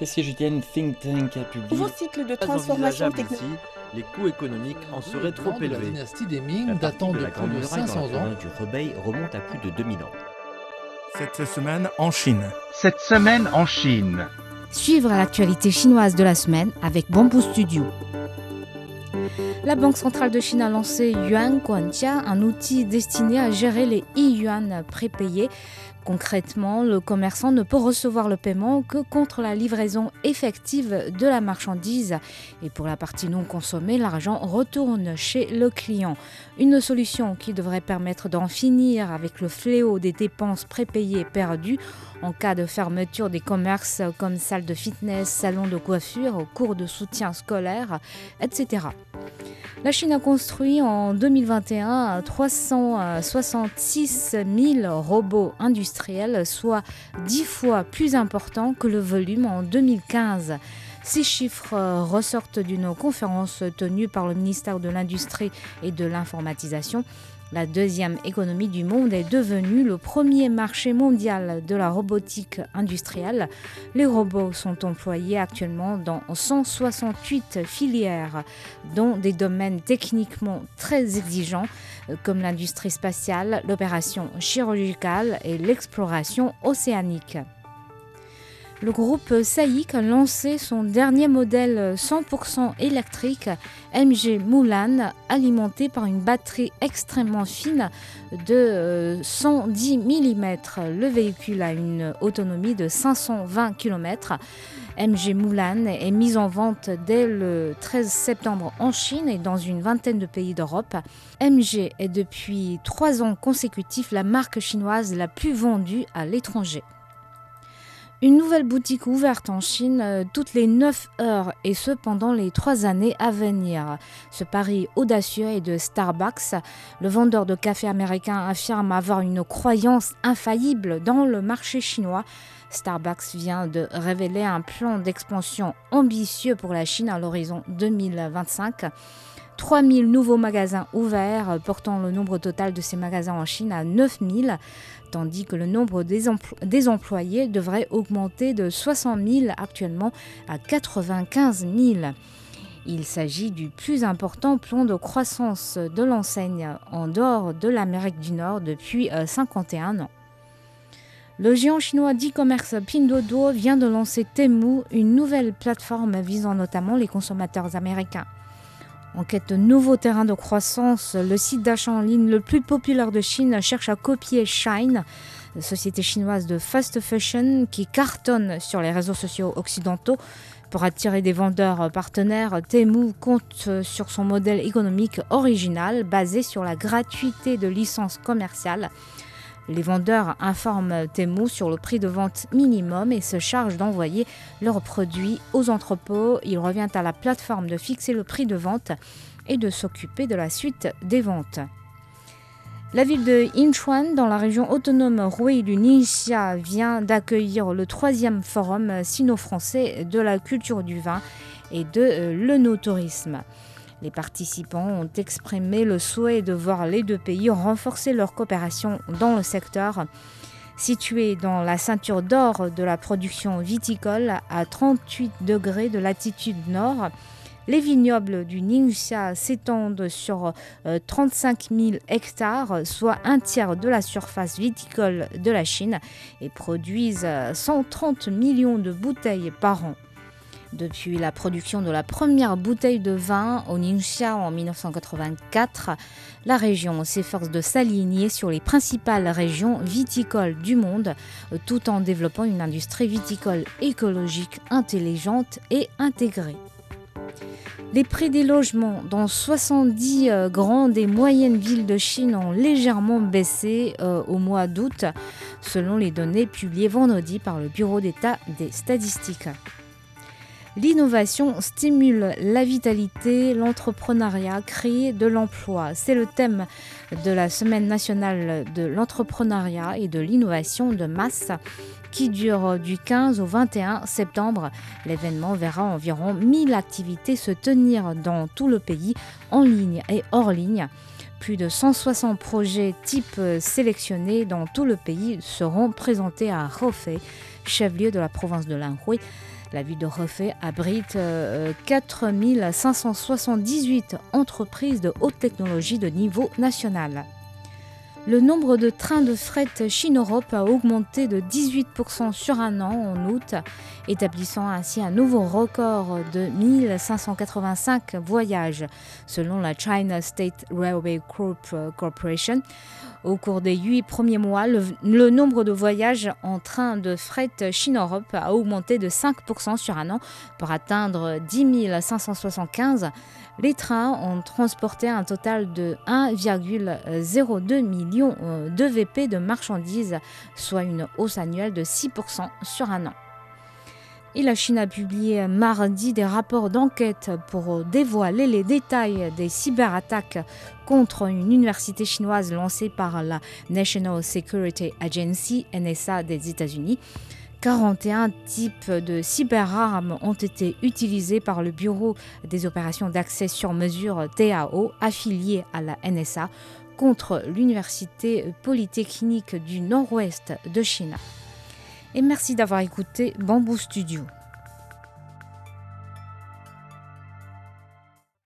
Et si je une think tank a publié Nouveau cycle de transformation technologique. Les coûts économiques en seraient trop élevés. La dynastie des Ming datant de, plus de 500 ans du Rebelle remonte à plus de 2000 ans. Cette semaine en Chine. Cette semaine en Chine. Suivre l'actualité chinoise de la semaine avec Bamboo Studio. La Banque centrale de Chine a lancé Yuan Guanjia, un outil destiné à gérer les e-yuan prépayés Concrètement, le commerçant ne peut recevoir le paiement que contre la livraison effective de la marchandise. Et pour la partie non consommée, l'argent retourne chez le client. Une solution qui devrait permettre d'en finir avec le fléau des dépenses prépayées perdues en cas de fermeture des commerces comme salles de fitness, salons de coiffure, cours de soutien scolaire, etc. La Chine a construit en 2021 366 000 robots industriels, soit 10 fois plus important que le volume en 2015. Ces chiffres ressortent d'une conférence tenue par le ministère de l'Industrie et de l'Informatisation la deuxième économie du monde est devenue le premier marché mondial de la robotique industrielle. Les robots sont employés actuellement dans 168 filières, dont des domaines techniquement très exigeants comme l'industrie spatiale, l'opération chirurgicale et l'exploration océanique. Le groupe SAIC a lancé son dernier modèle 100% électrique MG Mulan alimenté par une batterie extrêmement fine de 110 euh, mm. Le véhicule a une autonomie de 520 km. MG Mulan est mise en vente dès le 13 septembre en Chine et dans une vingtaine de pays d'Europe. MG est depuis trois ans consécutifs la marque chinoise la plus vendue à l'étranger. Une nouvelle boutique ouverte en Chine euh, toutes les 9 heures et ce pendant les trois années à venir. Ce pari audacieux est de Starbucks. Le vendeur de café américain affirme avoir une croyance infaillible dans le marché chinois. Starbucks vient de révéler un plan d'expansion ambitieux pour la Chine à l'horizon 2025. 3000 nouveaux magasins ouverts, portant le nombre total de ces magasins en Chine à 9000 tandis que le nombre des, employés devrait augmenter de 60 000 actuellement à 95 000. Il s'agit du plus important plan de croissance de l'enseigne en dehors de l'Amérique du Nord depuis 51 euh, ans. Le géant chinois d'e-commerce Pinduoduo vient de lancer Temu, une nouvelle plateforme visant notamment les consommateurs américains. En quête de nouveaux terrains de croissance, le site d'achat en ligne le plus populaire de Chine cherche à copier Shine, société chinoise de fast fashion qui cartonne sur les réseaux sociaux occidentaux. Pour attirer des vendeurs partenaires, Temu compte sur son modèle économique original basé sur la gratuité de licences commerciales les vendeurs informent Temu sur le prix de vente minimum et se chargent d'envoyer leurs produits aux entrepôts. Il revient à la plateforme de fixer le prix de vente et de s'occuper de la suite des ventes. La ville de Inchuan, dans la région autonome rouée du Ningxia, vient d'accueillir le troisième forum sino-français de la culture du vin et de l'œnotourisme. Les participants ont exprimé le souhait de voir les deux pays renforcer leur coopération dans le secteur. Situé dans la ceinture d'or de la production viticole à 38 degrés de latitude nord, les vignobles du Ningxia s'étendent sur 35 euh, 000 hectares, soit un tiers de la surface viticole de la Chine, et produisent 130 millions de bouteilles par an. Depuis la production de la première bouteille de vin au Ningxia en 1984, la région s'efforce de s'aligner sur les principales régions viticoles du monde, tout en développant une industrie viticole écologique, intelligente et intégrée. Les prix des logements dans 70 euh, grandes et moyennes villes de Chine ont légèrement baissé euh, au mois d'août, selon les données publiées vendredi par le Bureau d'État des statistiques. L'innovation stimule la vitalité, l'entrepreneuriat, créer de l'emploi. C'est le thème de la Semaine nationale de l'entrepreneuriat et de l'innovation de masse qui dure du 15 au 21 septembre. L'événement verra environ 1000 activités se tenir dans tout le pays, en ligne et hors ligne. Plus de 160 projets types sélectionnés dans tout le pays seront présentés à Hefei, chef-lieu de la province de l'Anhui La ville de Refait abrite 4578 entreprises de haute technologie de niveau national. Le nombre de trains de fret Chine-Europe a augmenté de 18% sur un an en août, établissant ainsi un nouveau record de 1585 voyages, selon la China State Railway Corporation. Au cours des huit premiers mois, le, le, nombre de voyages en train de fret Chine-Europe a augmenté de 5% sur un an pour atteindre 10 575. Les trains ont transporté un total de 1,02 million de VP de marchandises, soit une hausse annuelle de 6% sur un an. Et la Chine a publié mardi des rapports d'enquête pour dévoiler les détails des cyberattaques contre une université chinoise lancée par la National Security Agency, NSA des États-Unis. 41 types de cyberarmes ont été utilisés par le Bureau des opérations d'accès sur mesure TAO affilié à la NSA contre l'Université polytechnique du Nord-Ouest de Chine. Et merci d'avoir écouté Bamboo Studio.